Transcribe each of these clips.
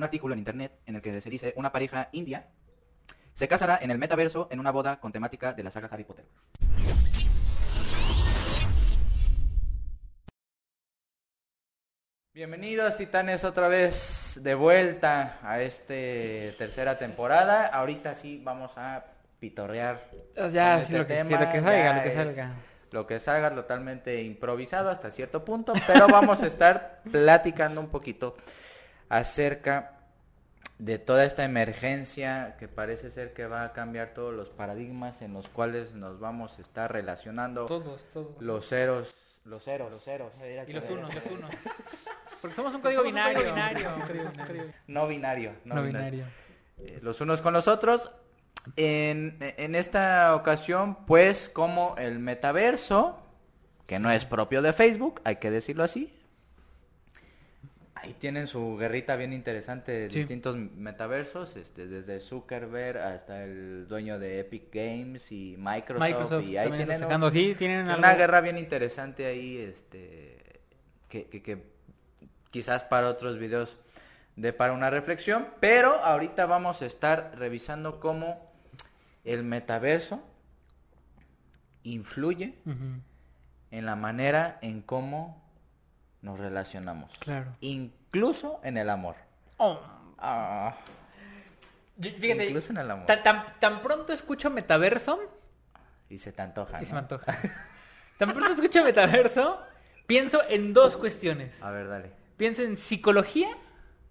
un artículo en internet en el que se dice una pareja india se casará en el metaverso en una boda con temática de la saga Harry Potter. Bienvenidos titanes otra vez de vuelta a esta tercera temporada. Ahorita sí vamos a pitorrear. Ya, con sí, este lo que, tema. lo que salga, Ya lo que es salga. Lo que salga totalmente improvisado hasta cierto punto, pero vamos a estar platicando un poquito acerca de toda esta emergencia que parece ser que va a cambiar todos los paradigmas en los cuales nos vamos a estar relacionando Todos, todos. los ceros, los ceros, los ceros, Y los unos, los unos. Porque somos un código binario. no binario, no, No binario. binario. Eh, los unos con los otros. En, en esta ocasión, pues, como el metaverso, que no es propio de Facebook, hay que decirlo así. Ahí tienen su guerrita bien interesante de Sí. distintos metaversos, este, desde Zuckerberg hasta el dueño de Epic Games y Microsoft, Microsoft y ahí tienen un- sacando. Sí, tienen una algo. guerra bien interesante ahí, este, que, que- que quizás para otros videos de para una reflexión, pero ahorita vamos a estar revisando cómo el metaverso influye en la manera en cómo nos relacionamos, Claro. Incluso en el amor. Oh, Ah, yo- Fíjate, incluso en el amor. tan, tan, tan pronto escucho metaverso Y se te antoja, y se me antoja. tan pronto escucho metaverso, pienso en dos cuestiones. A ver, dale. Pienso en psicología,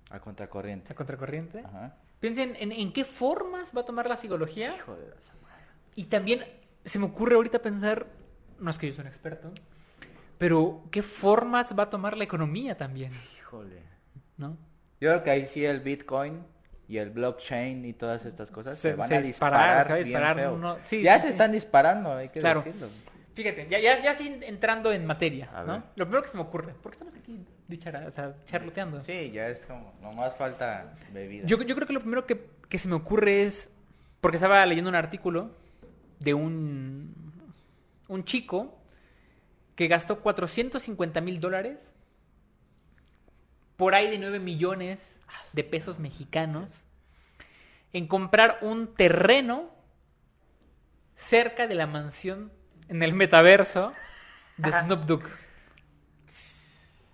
A contracorriente. a contracorriente. Ajá. Pienso en, en, en qué formas va a tomar la psicología. Hijo de madre. Y también se me ocurre ahorita pensar, no es que yo soy un experto, pero qué formas va a tomar la economía también, Híjole. ¿No? Yo creo que ahí sí el Bitcoin y el blockchain y todas estas cosas se, Se- van se a disparar, disparar, disparar sí, ya sí, se sí. están disparando, hay que Claro. decirlo. Fíjate, ya, ya, ya sí entrando en materia, A ¿no? ver. Lo primero que se me ocurre, porque estamos aquí dichara- o sea, charloteando. Sí, ya es como, nomás falta bebida. Yo, yo creo que lo primero que, que se me ocurre es, porque estaba leyendo un artículo de un, un chico que gastó 450 mil dólares, por ahí de 9 millones de pesos mexicanos, en comprar un terreno cerca de la mansión en el metaverso de Snoop Dogg.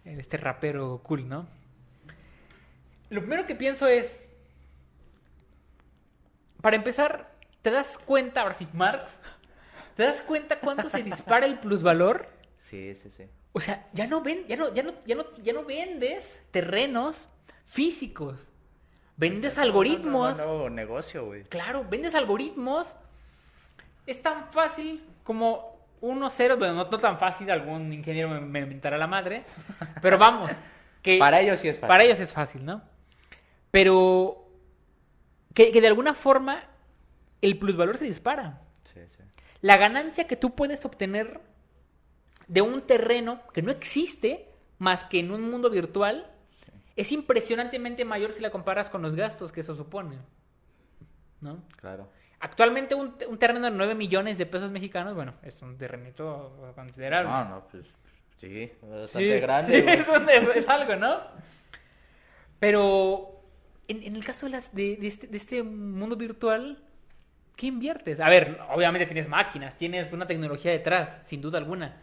Este rapero cool, ¿no? Lo primero que pienso es, para empezar, ¿te das cuenta, ahora sí, Marx? ¿Te das cuenta cuánto se dispara el plusvalor? Sí, sí, sí. O sea, ya no ven, ya no, ya no, ya no, ya no vendes terrenos físicos. Vendes algoritmos. No, no, no, no, negocio, güey. Claro, vendes algoritmos. Es tan fácil como uno cero, bueno, no, no tan fácil, algún ingeniero me, me inventará la madre. Pero vamos, que Para ellos sí es fácil. para ellos es fácil, ¿no? Pero que, que de alguna forma el plusvalor se dispara. Sí, sí. La ganancia que tú puedes obtener de un terreno que no existe más que en un mundo virtual es impresionantemente mayor si la comparas con los gastos que eso supone. ¿No? Claro. Actualmente un, un terreno de 9 millones de pesos mexicanos, bueno, es un terrenito considerable. No, no, pues sí, bastante Sí, grande. sí, es, un- es- es algo, ¿no? Pero en, en el caso de, las, de, de este, de este mundo virtual, ¿qué inviertes? A ver, obviamente tienes máquinas, tienes una tecnología detrás, sin duda alguna.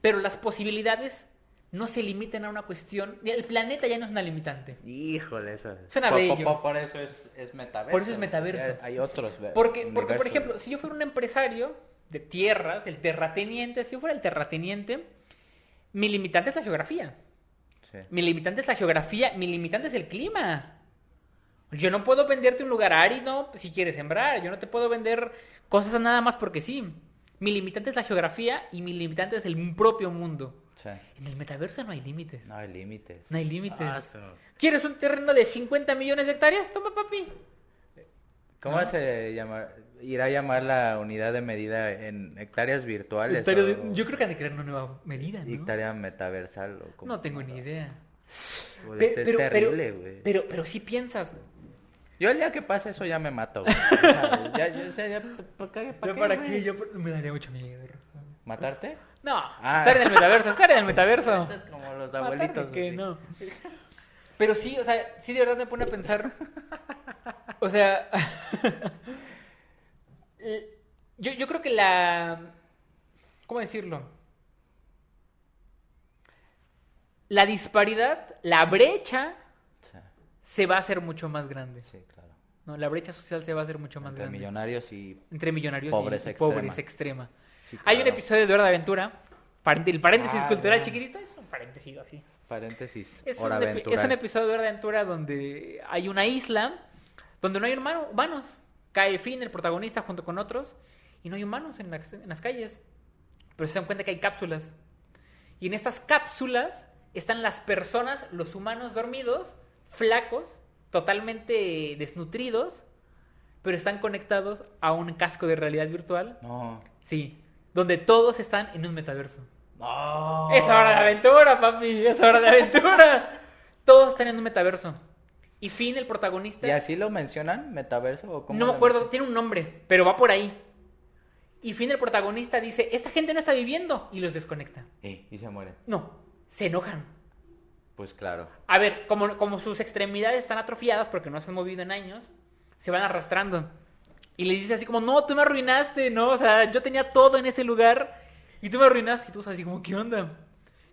Pero las posibilidades no se limitan a una cuestión. El planeta ya no es una limitante. Híjole, eso. Suena por, bello. por- por eso es, es metaverso. Por eso es metaverso. Hay otros. Porque, porque por ejemplo, si yo fuera un empresario de tierras, el terrateniente, si yo fuera el terrateniente, mi limitante es la geografía. Sí. Mi limitante es la geografía, mi limitante es el clima. Yo no puedo venderte un lugar árido si quieres sembrar, yo no te puedo vender cosas nada más porque sí. Mi limitante es la geografía y mi limitante es el propio mundo. Sí. En el metaverso no hay límites. No hay límites. No hay límites. Ah, ¿Quieres un terreno de 50 millones de hectáreas? Toma, papi. ¿Cómo ¿No? se llama? ¿Irá a llamar la unidad de medida en hectáreas virtuales? Hectárea de- o Yo creo que han de crear una nueva medida, ¿no? Hectárea metaversal. O como- No tengo ni idea. Pues este pero, es pero- terrible, güey. pero, pero si piensas, Yo el día que pase eso ya me mato, güey. O sea, ya, sea, ya, ¿para qué? yo para qué, yo me daría mucho miedo. ¿Matarte? No, Ah. estar en el metaverso, estar en el metaverso. Es como los Matarte, abuelitos. que no. Pero sí, o sea, sí de verdad me pone a pensar. O sea, yo, yo creo que la... ¿Cómo decirlo? La disparidad, la brecha, se va a hacer mucho más grande. sí, claro. ¿no? La brecha social se va a hacer mucho más Entre grande. millonarios y Entre millonarios Pobres y, extrema. pobres extrema. Sí, Hay un claro. episodio de de Aventura, el paréntesis Ah, cultural chiquitito, es un paréntesis así. paréntesis. Es hora un, es un episodio de de Aventura donde hay una isla donde no hay humano- humanos. Cae Finn, el protagonista, junto con otros, y no hay humanos en las, en las calles. Pero se dan cuenta que hay cápsulas. Y en estas cápsulas están las personas, los humanos dormidos, flacos, totalmente desnutridos, pero están conectados a un casco de realidad virtual. No. Sí, donde todos están en un metaverso. No. Es hora de aventura, papi, es hora de aventura. Todos están en un metaverso. Y Finn, el protagonista, ¿Y así lo mencionan? ¿Metaverso o cómo no me acuerdo, tiene un nombre, pero va por ahí. Y Finn, el protagonista, dice, esta gente no está viviendo, y los desconecta. Y, y se mueren. No, se enojan. Pues claro. A ver, como, como sus extremidades están atrofiadas porque no se han movido en años, se van arrastrando. Y les dice así como, no, tú me arruinaste, ¿no? O sea, yo tenía todo en ese lugar y tú me arruinaste. Y tú así como, ¿qué onda?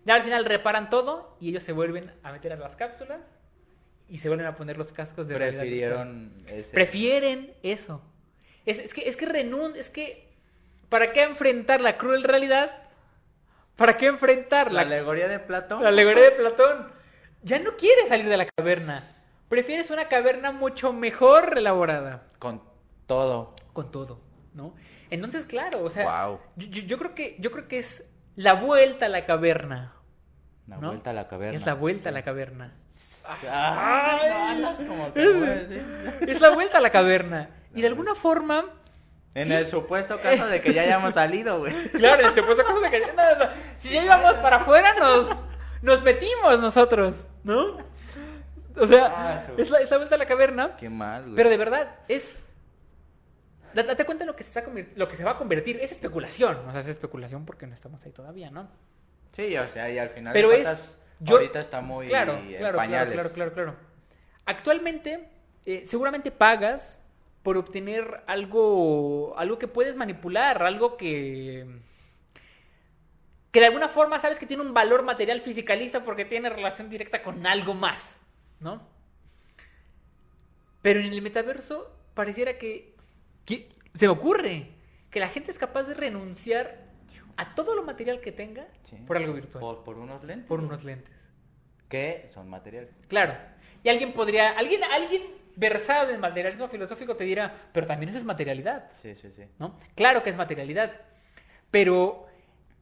Ya al final reparan todo y ellos se vuelven a meter a las cápsulas y se vuelven a poner los cascos de realidad. Prefirieron ese... Prefieren eso. Es, es que, es que renun... Es que, ¿para qué enfrentar la cruel realidad? ¿Para qué enfrentar la la, alegoría de Platón. la alegoría de Platón. Ya no quieres salir de la caverna. Prefieres una caverna mucho mejor elaborada. Con todo. Con todo, ¿no? Entonces, claro, o sea, Guau. yo, yo- yo creo que yo creo que es la vuelta a la caverna. La ¿no? vuelta a la caverna. Es la vuelta a la caverna. Ay, como ¿eh? Es la vuelta a la caverna. Y de alguna forma, En Sí. el supuesto caso de que ya hayamos salido, güey. claro, en este puesto caso de que no, no, no. si ya íbamos para afuera nos nos metimos nosotros, ¿no? O sea, Ah, es la, es la vuelta a la caverna. Qué mal, güey. Pero de verdad, es. da- Date cuenta lo que, se está lo que se va a convertir. Es especulación. O sea, es especulación porque no estamos ahí todavía, ¿no? Sí, o sea, y al final Pero es. yo- ahorita está muy claro, en claro, claro, pañales. claro, claro, claro. Actualmente, eh, seguramente pagas por obtener algo, algo que puedes manipular, algo que que de alguna forma sabes que tiene un valor material fisicalista porque tiene relación directa con algo más, ¿no? Pero en el metaverso pareciera que, que- se me ocurre que la gente es capaz de renunciar a todo lo material que tenga Sí. por algo virtual, Por, por unos lentes. por unos lentes. Que son materiales. Claro. Y alguien podría, alguien, alguien versado en materialismo filosófico te dirá, pero también eso es materialidad, Sí, sí, sí. ¿no? Claro que es materialidad, pero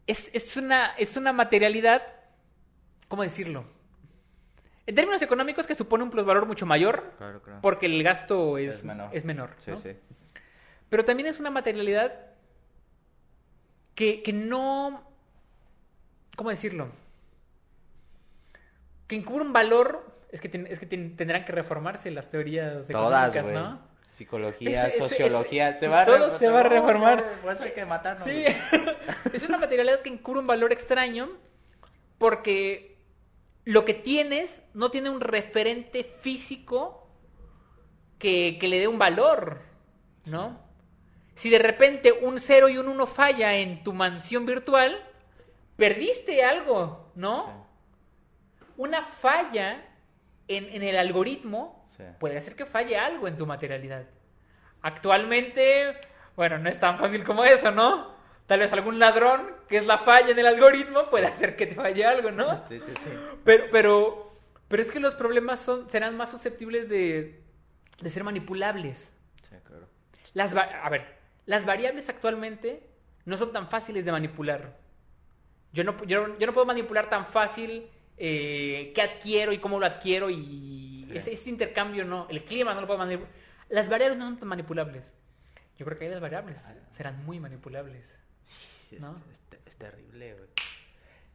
es, es una, es una materialidad, ¿cómo decirlo? En términos económicos que supone un plusvalor mucho mayor, Claro, claro. porque el gasto es, Es menor. es menor, Sí, ¿no? sí. Pero también es una materialidad que, que no... ¿Cómo decirlo? Que encubre un valor... Es que, ten- es que ten- tendrán que reformarse las teorías Todas, económicas, güey. ¿no? Psicología, sociología, se va a todo se va a reformar. Por eso hay que matarnos. Sí, es una materialidad que encubre un valor extraño porque lo que tienes no tiene un referente físico que, que le dé un valor, ¿no? Si de repente un 0 y un 1 falla en tu mansión virtual, perdiste algo, ¿no? Una falla en, en el algoritmo Sí. puede hacer que falle algo en tu materialidad. Actualmente, bueno, no es tan fácil como eso, ¿no? Tal vez algún ladrón, que es la falla en el algoritmo, puede hacer que te falle algo, ¿no? Sí, sí, sí. Pero, pero, pero es que los problemas son, serán más susceptibles de, de ser manipulables. Sí, claro. Las, a ver, las variables actualmente no son tan fáciles de manipular. Yo no, yo, yo no puedo manipular tan fácil eh, qué adquiero y cómo lo adquiero y Sí. ese, ese intercambio no. El clima no lo puedo manipular. Las variables no son tan manipulables. Yo creo que ahí las variables serán muy manipulables. Es- ¿No? Es, te- es terrible, güey.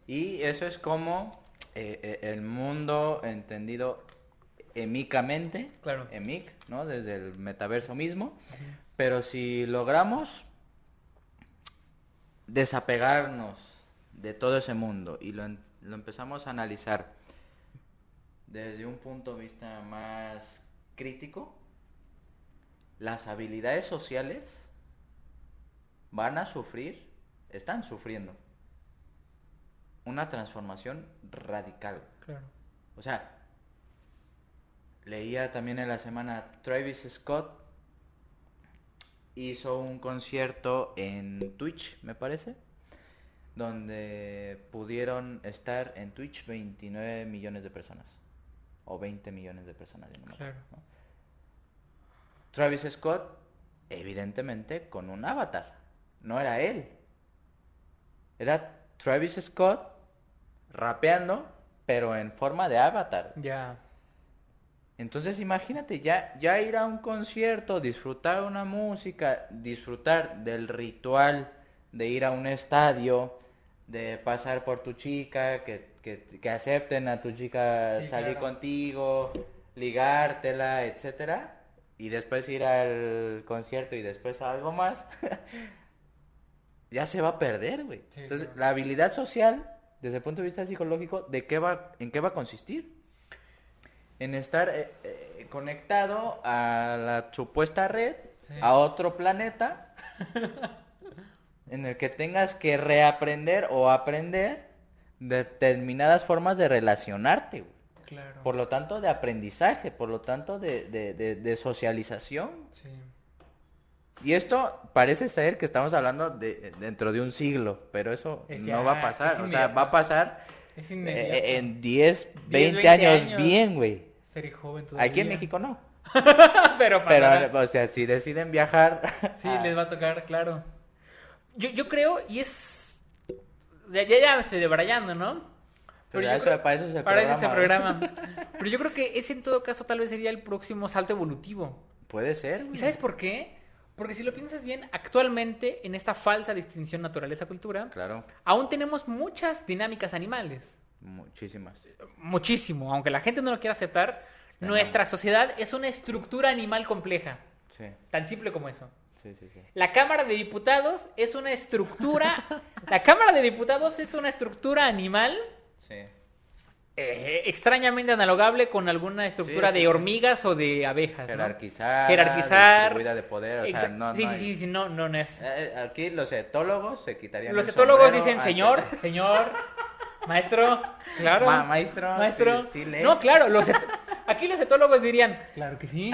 Y eso es como eh, eh, el mundo entendido emicamente, Claro. emic, ¿no? Desde el metaverso mismo. Pero si logramos desapegarnos de todo ese mundo y lo, en- lo empezamos a analizar desde un punto de vista más crítico, las habilidades sociales van a sufrir, están sufriendo una transformación radical. Claro. O sea, leía también en la semana Travis Scott hizo un concierto en Twitch, me parece, donde pudieron estar en Twitch 29 millones de personas o 20 millones de personas. no acuerdo, Claro. ¿no? Travis Scott, evidentemente, con un avatar. No era él. Era Travis Scott rapeando, pero en forma de avatar. Ya. Entonces imagínate, ya, ya ir a un concierto, disfrutar una música, disfrutar del ritual de ir a un estadio, de pasar por tu chica, que, que, que acepten a tu chica Sí, salir claro. contigo, ligártela, etcétera, y después ir al concierto y después a algo más, ya se va a perder, güey. Sí, Entonces, claro. la habilidad social, desde el punto de vista psicológico, ¿de qué va, en qué va a consistir? en estar eh, eh, conectado a la supuesta red, Sí. a otro planeta, en el que tengas que reaprender o aprender determinadas formas de relacionarte, güey. Claro. por lo tanto de aprendizaje, por lo tanto de, de- de- de socialización. Sí. Y esto parece ser que estamos hablando de dentro de un siglo, pero eso Es no ya, va a pasar, o sea, va a pasar eh, en 10, 20, 20 años, años. bien, güey. Seré joven todavía. Aquí en México no. pero Pero, pasará. o sea, si deciden viajar. Sí, a- les va a tocar, claro. Yo, yo creo, y es... ya, ya me estoy debrayando, ¿no? Pero eso- creo- para eso es el para eso es el programa. programa. Pero yo creo que ese en todo caso tal vez sería el próximo salto evolutivo. Puede ser. ¿Y güey. sabes por qué? Porque si lo piensas bien, actualmente en esta falsa distinción naturaleza-cultura, Claro, aún tenemos muchas dinámicas animales. muchísimas. Muchísimo, aunque la gente no lo quiera aceptar, nuestra sociedad es una estructura animal compleja. Sí, Tan simple como eso. Sí, sí, sí. La Cámara de Diputados es una estructura. la Cámara de Diputados es una estructura animal Sí. eh, extrañamente analogable con alguna estructura Sí, sí, de sí. hormigas o de abejas. ¿no? Jerarquizar. Jerarquizar. distribuida de poder. O sea, no, sí, no sí, hay- sí, sí, no, no, no es. Eh, eh, Aquí los etólogos se quitarían Los el etólogos dicen, señor, señor, maestro, claro. Ma- maestro, maestro. sí- sí lee. no, claro, los et- aquí los etólogos dirían, claro que sí,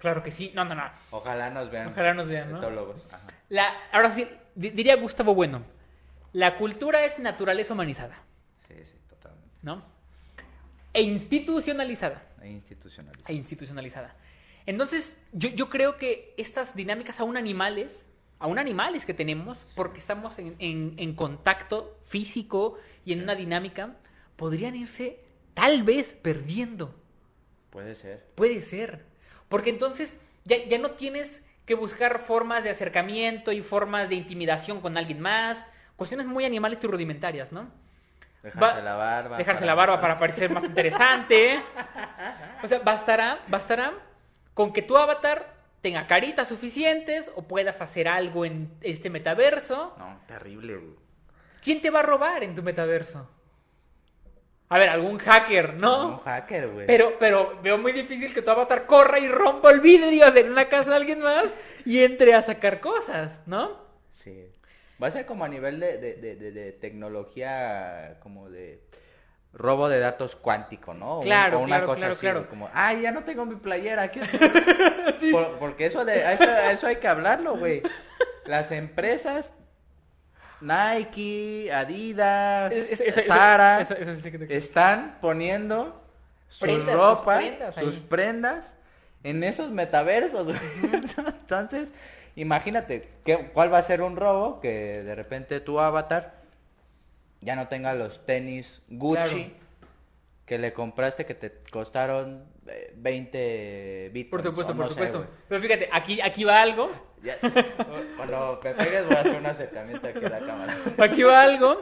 claro que sí. No, no, no. Ojalá nos vean. Ojalá nos vean, ¿no? Ajá. La, ahora sí, di- diría Gustavo Bueno, la cultura es naturaleza humanizada, Sí, sí, totalmente. ¿no? E institucionalizada. E institucionalizado. e institucionalizada. Entonces, yo, yo creo que estas dinámicas aún animales, aún animales que tenemos, porque estamos en, en- en contacto físico y en una dinámica, podrían irse tal vez perdiendo. Puede ser. Puede ser. Porque entonces ya, ya no tienes que buscar formas de acercamiento y formas de intimidación con alguien más. Cuestiones muy animales y rudimentarias, ¿no? Dejarse Va- la barba. Dejarse para- la barba para parecer más interesante. O sea, bastará, bastará con que tu avatar tenga caritas suficientes o puedas hacer algo en este metaverso. No, terrible, güey. ¿Quién te va a robar en tu metaverso? A ver, algún hacker, ¿no? Un hacker, güey. Pero, pero veo muy difícil que tu avatar corra y rompa el vidrio de una casa de alguien más y entre a sacar cosas, ¿no? Sí. Va a ser como a nivel de, de, de, tecnología, como de robo de datos cuántico, ¿no? Claro, o una claro, cosa claro, así, claro. Como, ay, ya no tengo mi playera. aquí". Por- porque eso, de, eso, eso hay que hablarlo, güey. Las empresas, Nike, Adidas, Es- Zara, están poniendo sus Prendas, sus ropas, prendas sus prendas en esos metaversos. güey. Entonces, imagínate, ¿qué, ¿cuál va a ser un robo? Que de repente tu avatar ya no tenga los tenis Gucci Claro. que le compraste que te costaron eh, 20 bitcoins. Por supuesto, por no supuesto. Pero fíjate, aquí, aquí va algo. Ya- Cuando te pegues voy a hacer un acercamiento aquí a la cámara. Aquí va algo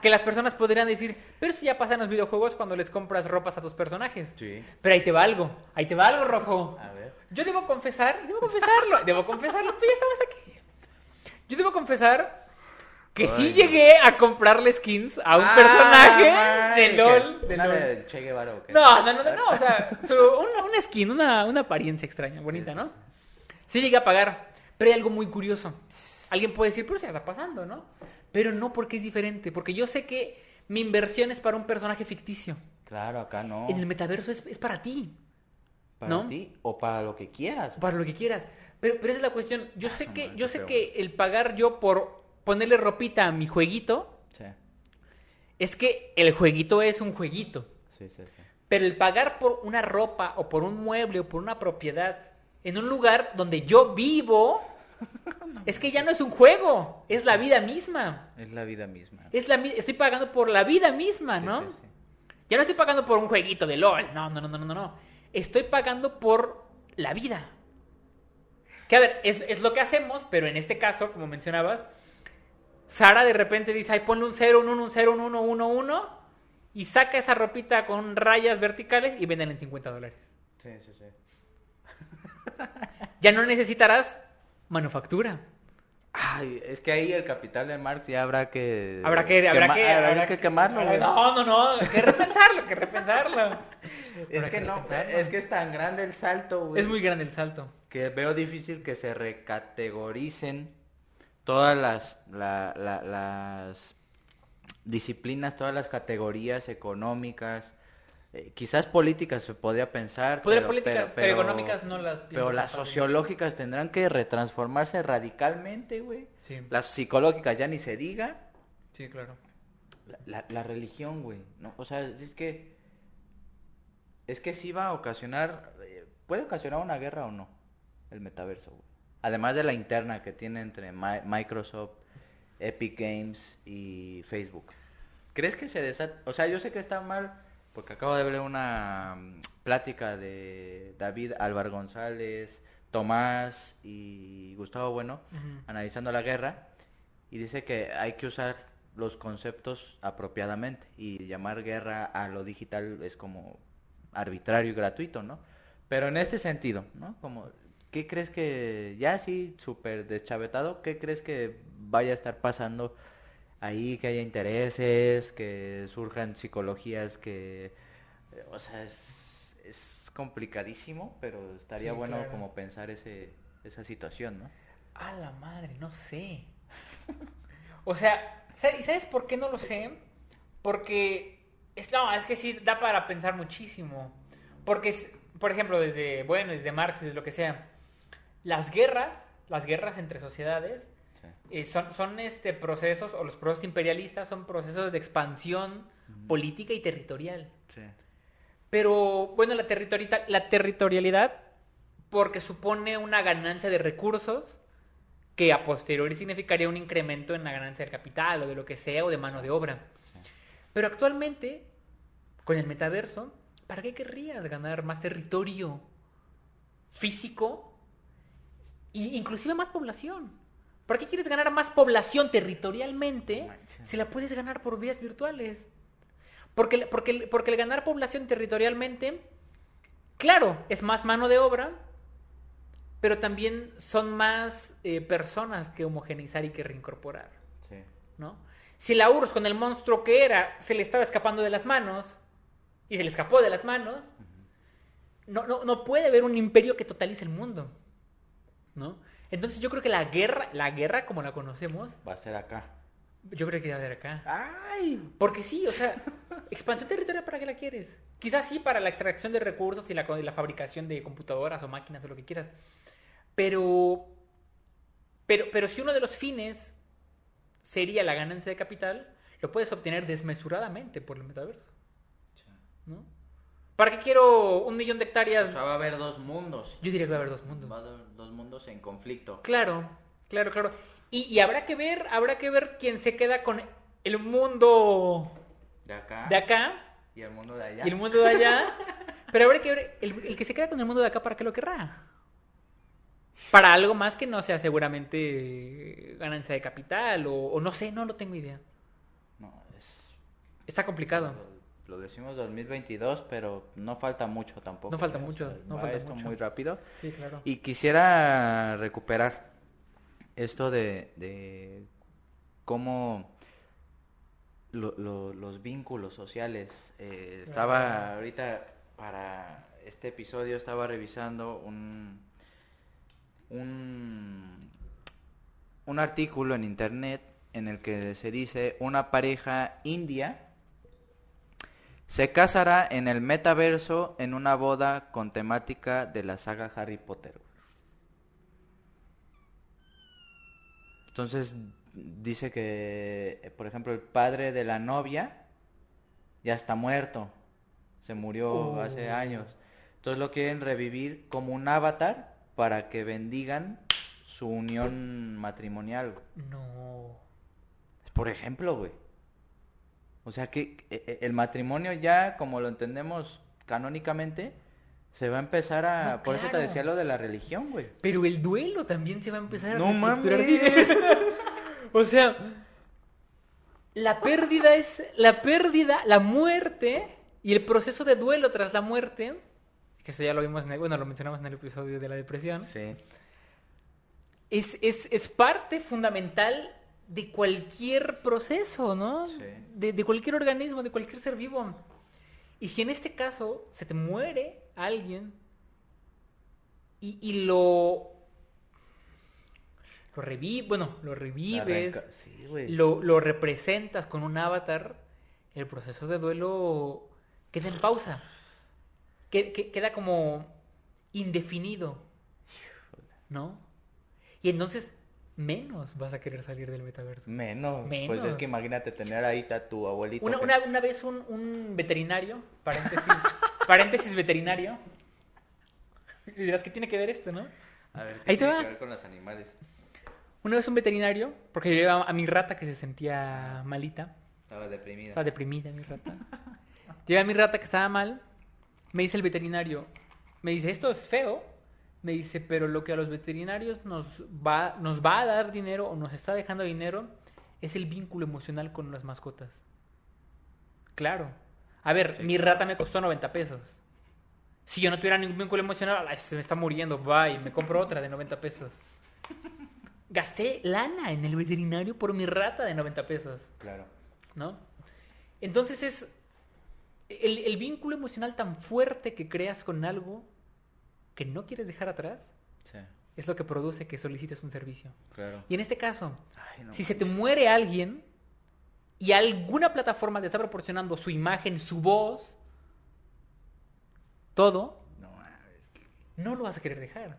que las personas podrían decir, pero si ya pasa en los videojuegos cuando les compras ropas a tus personajes. Sí. Pero ahí te va algo, ahí te va algo rojo. A ver. Yo debo confesar, debo confesarlo, debo confesarlo, pues ya estamos aquí. Yo debo confesar Que sí Ay, llegué a comprarle skins a un Ah, personaje man, de que- LOL. de LOL. de Che Guevara, ¿o qué? No, no, no, no, no, o sea, una, una skin, una, una apariencia extraña, bonita, sí, ¿no? sí. Sí llegué a pagar, pero hay algo muy curioso. Alguien puede decir, pero se está pasando, ¿no? Pero no porque es diferente, porque yo sé que mi inversión es para un personaje ficticio. Claro, acá no. En el metaverso es, es para ti, Para ¿no? ti o para lo que quieras. para lo que quieras. Pero, pero esa es la cuestión. Yo sé su que, yo sé feo. que el pagar yo por ponerle ropita a mi jueguito, Sí, es que el jueguito es un jueguito. sí, sí. sí. Pero el pagar por una ropa o por un mueble o por una propiedad en un lugar donde yo vivo, es que ya no es un juego, es la vida misma. Es la vida misma. Es la, estoy pagando por la vida misma, Sí, ¿no? sí, sí. Ya no estoy pagando por un jueguito de LOL. No, no, no, no, no, no. Estoy pagando por la vida. Que a ver, es, es lo que hacemos, pero en este caso, como mencionabas, Sara de repente dice, ay, ponle un 0, un 1, un 0, un 1, 1, 1, y saca esa ropita con rayas verticales y venden en 50 dólares. Sí, sí, sí. Ya no necesitarás manufactura. Ay, es que ahí el capital de Marx ya habrá que... Habrá que, habrá quema- que, habrá habrá que quemarlo, habrá-. No, no, no, hay que repensarlo, hay que repensarlo. Es Habrá que no, repensarlo. es que es tan grande el salto, güey. Es muy grande el salto. que veo difícil que se recategoricen todas las, la- la- las disciplinas, todas las categorías económicas, eh, quizás políticas se podría pensar, Podría pero, políticas, pero económicas no las Pero las sociológicas tendrán que retransformarse radicalmente, güey. Sí. Las psicológicas ya ni se diga. Sí, claro. La, la- la religión, güey, ¿no? O sea, es que... Es que sí va a ocasionar... eh, ¿Puede ocasionar una guerra o no? El metaverso, güey. Además de la interna que tiene entre Mi- Microsoft, Epic Games y Facebook. ¿Crees que se desata? O sea, yo sé que está mal, porque acabo de ver una mm, plática de David Álvaro González, Tomás y Gustavo Bueno, analizando la guerra, y dice que hay que usar los conceptos apropiadamente, y llamar guerra a lo digital es como arbitrario y gratuito, ¿no? Pero en este sentido, ¿no? Como, ¿qué crees que, ya así, súper deschavetado, qué crees que vaya a estar pasando ahí, que haya intereses, que surjan psicologías que, eh, o sea, es, es complicadísimo, pero estaría Sí, bueno claro. como pensar ese, esa situación, ¿no? A la madre, no sé. o sea, ¿sabes- ¿y sabes por qué no lo sé? Porque es no, es que sí da para pensar muchísimo. Porque por ejemplo, desde bueno, desde Marx, desde lo que sea, las guerras, las guerras entre sociedades Sí. eh, son son este procesos o los procesos imperialistas son procesos de expansión política y territorial. Sí. Pero bueno, la, territori- la territorialidad, porque supone una ganancia de recursos que a posteriori significaría un incremento en la ganancia del capital o de lo que sea o de mano de obra. Pero actualmente, con el metaverso, ¿para qué querrías ganar más territorio físico e inclusive más población? ¿Para qué quieres ganar más población territorialmente si la puedes ganar por vías virtuales? Porque, porque, porque el ganar población territorialmente, claro, es más mano de obra, pero también son más eh, personas que homogeneizar y que reincorporar, Sí. ¿no? Si la URSS con el monstruo que era se le estaba escapando de las manos y se le escapó de las manos, no, no, no puede haber un imperio que totalice el mundo, ¿no? Entonces yo creo que la guerra, la guerra como la conocemos, Va a ser acá. yo creo que va a haber acá. ¡Ay! Porque sí, o sea, expansión territorial para qué la quieres. Quizás sí para la extracción de recursos y la, y la fabricación de computadoras o máquinas o lo que quieras. Pero, pero, pero si uno de los fines sería la ganancia de capital, lo puedes obtener desmesuradamente por el metaverso, ¿no? ¿Para qué quiero un millón de O hectáreas? sea, va a haber dos mundos. Yo diría que va a haber dos mundos. Va a haber dos mundos en conflicto. Claro, claro, claro. Y, y habrá que ver, habrá que ver quién se queda con el mundo De acá. de acá Y el mundo de allá. y el mundo de allá. Pero habrá que ver, el, el que se queda con el mundo de acá, ¿para qué lo querrá? Para algo más que no sea seguramente ganancia de capital o, o no sé, no lo tengo idea. No, es... Está complicado. Lo, decimos 2022, pero no falta mucho tampoco. No falta ¿eh? O mucho, sea, no va falta esto mucho. muy rápido. Sí, claro. Y quisiera recuperar esto de, de cómo lo- lo- los vínculos sociales. eh, estaba ahorita para este episodio estaba revisando un un un artículo en internet en el que se dice una pareja india se casará en el metaverso en una boda con temática de la saga Harry Potter. Entonces dice que, eh, por ejemplo, el padre de la novia ya está muerto. Se murió Oh. hace años. Entonces lo quieren revivir como un avatar para que bendigan su unión matrimonial. No. Por ejemplo, güey. O sea que eh, eh, el matrimonio ya, como lo entendemos canónicamente, se va a empezar a... No, Por eso te decía lo de la religión, güey. Pero el duelo también se va a empezar a No mames. o sea, la pérdida es la pérdida, la muerte y el proceso de duelo tras la muerte, que eso ya lo vimos en el- bueno, lo mencionamos en el episodio de la depresión, Sí. es, es, es parte fundamental de cualquier proceso, ¿no? Sí. De, de cualquier organismo, de cualquier ser vivo. Y si en este caso se te muere alguien y, y lo... Lo revives, bueno, lo revives, Sí, lo, lo representas con un avatar, el proceso de duelo queda en pausa. Que- que- queda como indefinido. ¿No? Y entonces menos vas a querer salir del metaverso. Menos. Pues Menos. es que imagínate tener ahí a tu abuelito. Una, que- una, una vez un, un veterinario, paréntesis, paréntesis veterinario, y dirás, ¿qué tiene que ver esto, no? A ver, Ahí te ¿qué tiene va. que ver con los animales? Una vez un veterinario, porque yo llevaba a mi rata que se sentía malita, Estaba deprimida. estaba deprimida mi rata. Llega a mi rata que estaba mal, me dice el veterinario, me dice, esto es feo, me dice, pero lo que a los veterinarios nos va, nos va a dar dinero o nos está dejando dinero es el vínculo emocional con las mascotas. Claro. A ver, mi rata me costó 90 pesos. Si yo no tuviera ningún vínculo emocional, ay, se me está muriendo, bye, me compro otra de 90 pesos. Gasté lana en el veterinario por mi rata de 90 pesos. Claro. ¿no? Entonces es el, el vínculo emocional tan fuerte que creas con algo que no quieres dejar atrás Sí, es lo que produce que solicites un servicio. claro. Y en este caso, Ay, no si se te muere alguien y alguna plataforma te está proporcionando su imagen, su voz, todo, No, lo vas a querer dejar.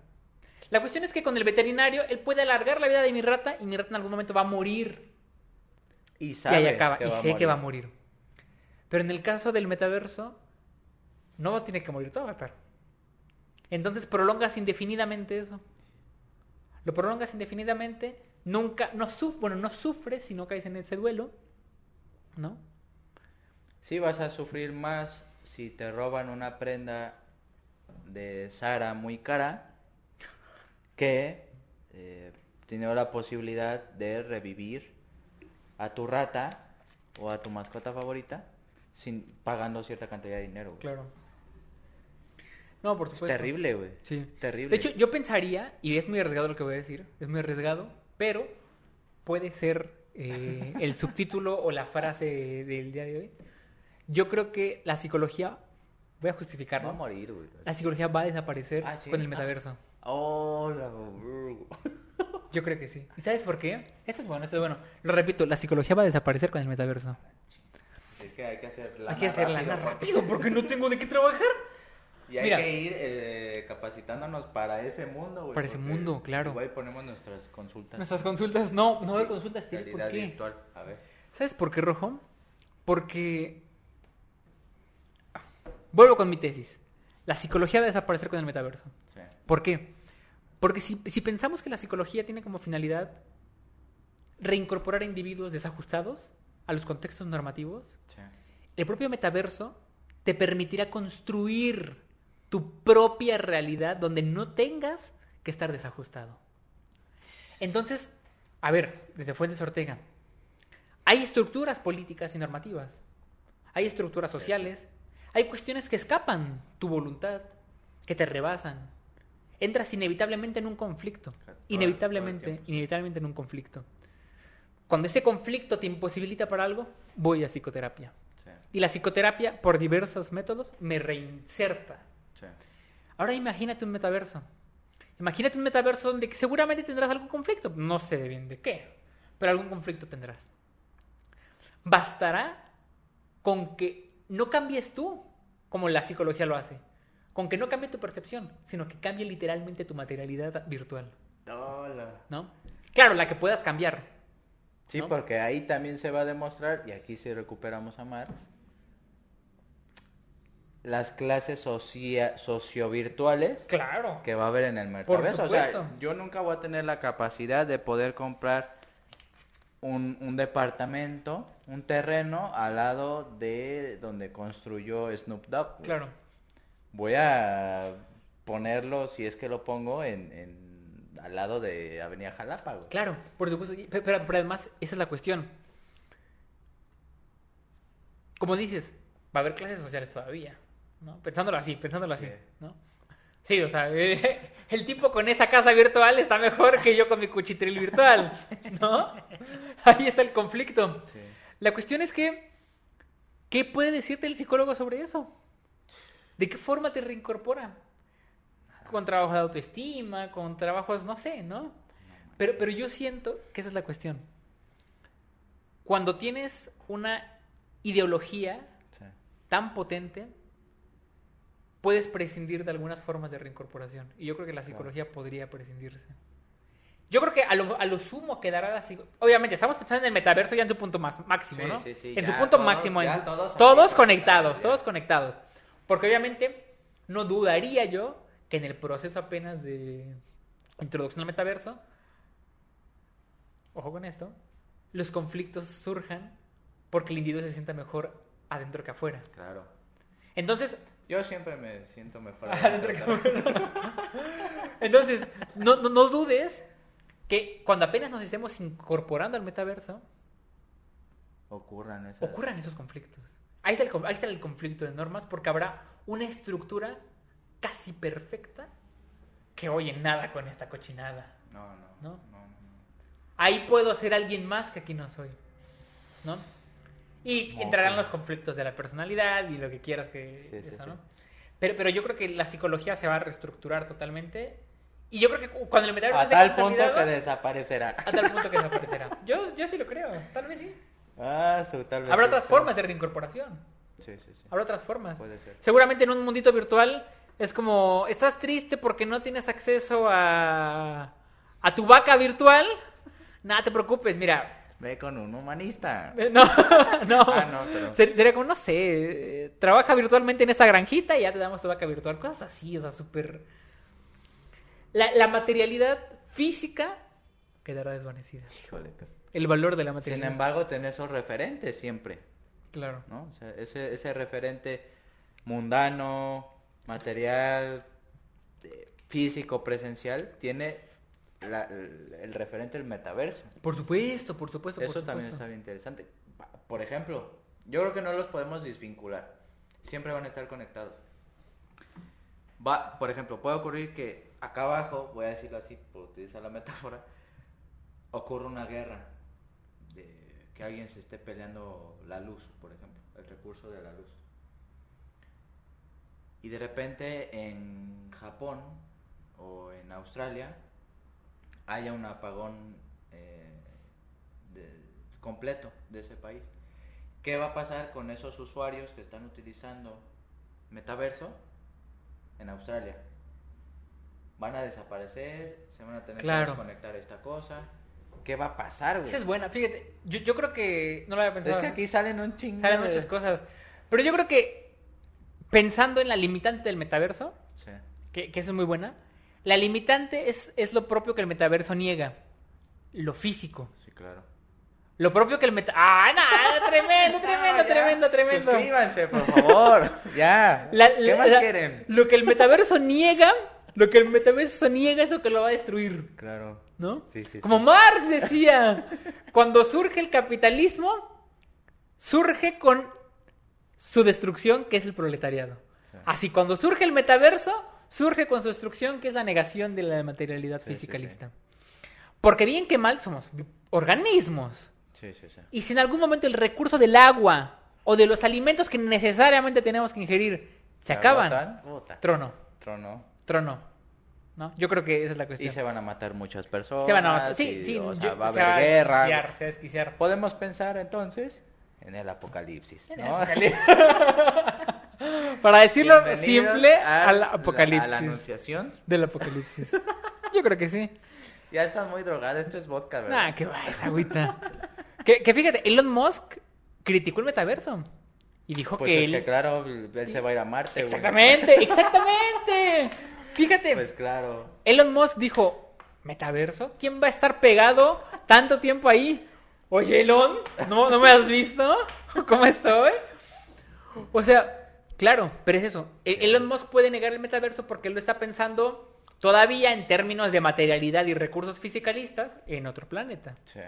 La cuestión es que con el veterinario, él puede alargar la vida de mi rata y mi rata en algún momento va a morir. y ahí acaba. que y sé que va a morir. morir. Pero en el caso del metaverso, no tiene que morir tu avatar. Entonces prolongas indefinidamente eso. Lo prolongas indefinidamente, nunca, no suf bueno, no sufres si no caes en ese duelo, ¿no? Sí, vas a sufrir más si te roban una prenda de Sara muy cara que eh, teniendo la posibilidad de revivir a tu rata o a tu mascota favorita sin pagando cierta cantidad de dinero. güey. Claro. No, por Es supuesto. terrible, güey. Sí. Terrible. De hecho, yo pensaría, y es muy arriesgado lo que voy a decir, es muy arriesgado, pero puede ser eh, el subtítulo o la frase del día de hoy. Yo creo que la psicología, voy a va justificarlo, a morir, güey. la psicología va a desaparecer Ah, ¿sí? con el metaverso. Oh, la verga. Yo creo que sí. ¿Y sabes por qué? Esto es bueno, esto es bueno. Lo repito, la psicología va a desaparecer con el metaverso. Es que hay que hacer Hay que rápido porque no tengo de qué trabajar. Y hay Mira. que ir eh, capacitándonos para ese mundo, güey. Para ese mundo, claro. Igual ponemos nuestras consultas. Nuestras consultas, no, no de consultas, Tiri, ¿por qué? virtual. A ver. ¿Sabes por qué rojo? Porque... Vuelvo con mi tesis. La psicología va a desaparecer con el metaverso. Sí. ¿Por qué? Porque si, si pensamos que la psicología tiene como finalidad reincorporar a individuos desajustados a los contextos normativos, Sí. el propio metaverso te permitirá construir tu propia realidad donde no tengas que estar desajustado. Entonces, a ver, desde Fuentes Ortega, hay estructuras políticas y normativas, hay estructuras sociales, hay cuestiones que escapan tu voluntad, que te rebasan. Entras inevitablemente en un conflicto, inevitablemente, inevitablemente en un conflicto. Cuando ese conflicto te imposibilita para algo, voy a psicoterapia. Y la psicoterapia, por diversos métodos, me reinserta. Sí. Ahora imagínate un metaverso. Imagínate un metaverso donde seguramente tendrás algún conflicto. No sé de bien de qué, pero algún conflicto tendrás. Bastará con que no cambies tú, como la psicología lo hace. Con que no cambie tu percepción, sino que cambie literalmente tu materialidad virtual. Hola. ¿No? Claro, la que puedas cambiar. Sí, ¿no? porque ahí también se va a demostrar, y aquí sí recuperamos a Marx, las clases socia sociovirtuales Claro. que va a haber en el Por metaverso. O sea, yo nunca voy a tener la capacidad de poder comprar un, un departamento, un terreno al lado de donde construyó Snoop Dogg. güey. Claro. Voy a ponerlo, si es que lo pongo, en, en- al lado de Avenida Jalapa. güey. Claro, por supuesto. pero además, esa es la cuestión. Como dices, va a haber clases sociales todavía. ¿No? Pensándolo así, pensándolo así. Sí. ¿no? Sí, o sea, el tipo con esa casa virtual está mejor que yo con mi cuchitril virtual. ¿No? Ahí está el conflicto. Sí. La cuestión es que, ¿qué puede decirte el psicólogo sobre eso? ¿De qué forma te reincorpora? Con trabajos de autoestima, con trabajos, no sé, ¿no? Pero, pero yo siento que esa es la cuestión. Cuando tienes una ideología Sí. tan potente, puedes prescindir de algunas formas de reincorporación. Y yo creo que la psicología podría prescindirse. Yo creo que a lo, a lo sumo quedará la psico- Obviamente, estamos pensando en el metaverso ya en su punto más, máximo, Sí, ¿no? sí, sí, en su punto todos- máximo. en todos todos conectados, todos conectados. Porque obviamente no dudaría yo que en el proceso apenas de introducción al metaverso, ojo con esto, los conflictos surjan porque el individuo se sienta mejor adentro que afuera. Claro. Entonces, Yo siempre me siento mejor. Entonces no, no, no dudes que cuando apenas nos estemos incorporando al metaverso, Ocurran esas. ocurran esos conflictos. Ahí está, el, ahí está el conflicto de normas porque habrá una estructura casi perfecta que oye nada con esta cochinada. No, no, ¿No? no, no, no. Ahí puedo ser alguien más que aquí no soy. ¿No? Y No, entrarán sí. los conflictos de la personalidad y lo que quieras que Sí, sí, eso, sí. ¿no? Pero, pero yo creo que la psicología se va a reestructurar totalmente. Y yo creo que cu- cuando el metaverso A tal punto que desaparecerá. a tal punto que desaparecerá. Yo, yo sí lo creo, tal vez sí. Ah, su, tal vez Habrá sí, otras sí. formas de reincorporación. Sí, sí, sí. Habrá otras formas. Puede ser. Seguramente en un mundito virtual es como, estás triste porque no tienes acceso a, a tu vaca virtual. Nada, te preocupes, mira. Ve con un humanista. eh, No, no. Ah, no, pero- Ser- Sería como, no sé, trabaja virtualmente en esta granjita y ya te damos tu vaca virtual. Cosas así, o sea, súper... La, la materialidad física quedará desvanecida. Híjole. El valor de la Sin materialidad. embargo, tener esos referentes siempre, Claro. ¿no? O sea, ese, ese referente mundano, material, eh, físico, presencial, tiene la- el, referente del metaverso. Por supuesto, por supuesto. por Eso también supuesto. está bien interesante. Por ejemplo, yo creo que no los podemos desvincular. Siempre van a estar conectados. Va, por ejemplo, puede ocurrir que acá abajo, voy a decirlo así por utilizar la metáfora, ocurre una guerra de que alguien se esté peleando la luz, por ejemplo, el recurso de la luz. Y de repente en Japón o en Australia haya un apagón eh, de- completo de ese país. ¿Qué va a pasar con esos usuarios que están utilizando metaverso en Australia? Van a desaparecer, se van a tener Claro. que desconectar esta cosa. ¿Qué va a pasar, güey? Esa es buena, fíjate. Yo, yo creo que... No lo había pensado. Es que aquí salen un chingo Salen de- muchas cosas. Pero yo creo que pensando en la limitante del metaverso, Sí. que, que eso es muy buena, la limitante es, es lo propio que el metaverso niega. Lo físico. Sí, claro. Lo propio que el meta... ¡Ah, no! Tremendo, tremendo, Ah, tremendo, tremendo. Suscríbanse, por favor. ya. La- ¿Qué la- más la- quieren? Lo que el metaverso niega, lo que el metaverso niega es lo que lo va a destruir. Claro. ¿No? Sí, sí, Como sí. Marx decía, cuando surge el capitalismo, surge con su destrucción, que es el proletariado. Sí. Así, cuando surge el metaverso, surge con su destrucción, que es la negación de la materialidad Sí, sí, fisicalista. Porque bien que mal somos organismos. Y si en algún momento el recurso del agua o de los alimentos que necesariamente tenemos que ingerir se acaban, agotan, trono, trono. trono. ¿No? Yo creo que esa es la Y cuestión. se van a matar muchas personas. Se van a matar. Sí, y, sí, o yo- sea, va a se haber a guerra. se va a desquiciar. Podemos pensar entonces en el apocalipsis, En el ¿no? apocalipsis. Para decirlo simple, al la- apocalipsis. A la anunciación. Del apocalipsis. Yo creo que sí. Ya está muy drogada, esto es vodka, ¿verdad? Nah, qué va esa agüita. que, que fíjate, Elon Musk criticó el metaverso. Y dijo Pues que es él... que claro, él se va a ir a Marte, güey. Exactamente, exactamente. Fíjate, Pues claro. Elon Musk dijo, ¿metaverso? ¿Quién va a estar pegado tanto tiempo ahí? Oye, Elon, ¿no, ¿no me has visto? ¿Cómo estoy? O sea, claro, pero es eso. E- Elon Musk puede negar el metaverso porque él lo está pensando todavía en términos de materialidad y recursos fisicalistas en otro planeta. Sí.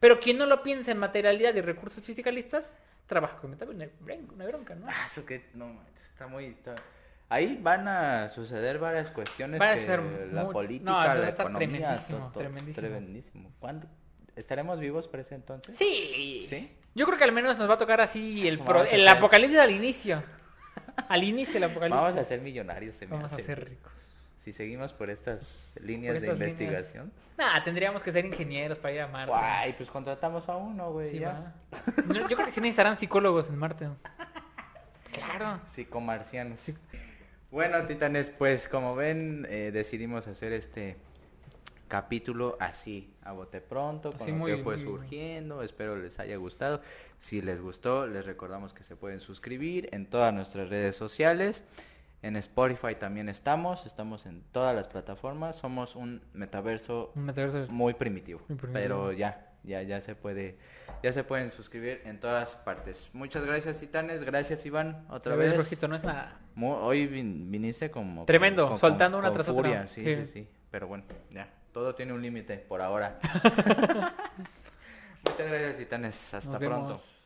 Pero quien no lo piensa en materialidad y recursos fisicalistas, trabaja con metaverso. Hay bronca, ¿no? Ah, eso que no, está muy está- Ahí van a suceder varias cuestiones Va a que ser la muy- política, no, la economía, tremendísimo, tremendísimo. tremendísimo. ¿Cuándo estaremos vivos para ese entonces? Sí. ¿Sí? Yo creo que al menos nos va a tocar así el, Vamos pro- el hacer- apocalipsis al inicio. Al inicio del apocalipsis. Vamos a ser millonarios, se me Vamos a ser ricos. Si seguimos por estas líneas Por de estas líneas. investigación. Nah, tendríamos que ser ingenieros para ir a Marte. Guay, pues contratamos a uno, güey. Sí, ya. Yo creo que sí necesitarán psicólogos en Marte. Claro. Psicomarcianos. Sí. Bueno, titanes, pues como ven, eh, decidimos hacer este capítulo así, a bote pronto, con Así lo muy- que fue muy- surgiendo. Espero les haya gustado. Si les gustó, les recordamos que se pueden suscribir en todas nuestras redes sociales. En Spotify también estamos, estamos en todas las plataformas. Somos un metaverso Un metaverso. muy primitivo, Muy primitivo. pero ya, ya, ya se puede, ya se pueden suscribir en todas partes. Muchas gracias, Titanes. Gracias, Iván, otra vez, vez. Rojito, no es nada. Mu- hoy vin- viniste como... Tremendo, con- soltando con- una con tras otra. sí, Sí. sí. Pero bueno, ya. Todo tiene un límite por ahora. Muchas gracias, Titanes. Hasta Nos pronto. vemos.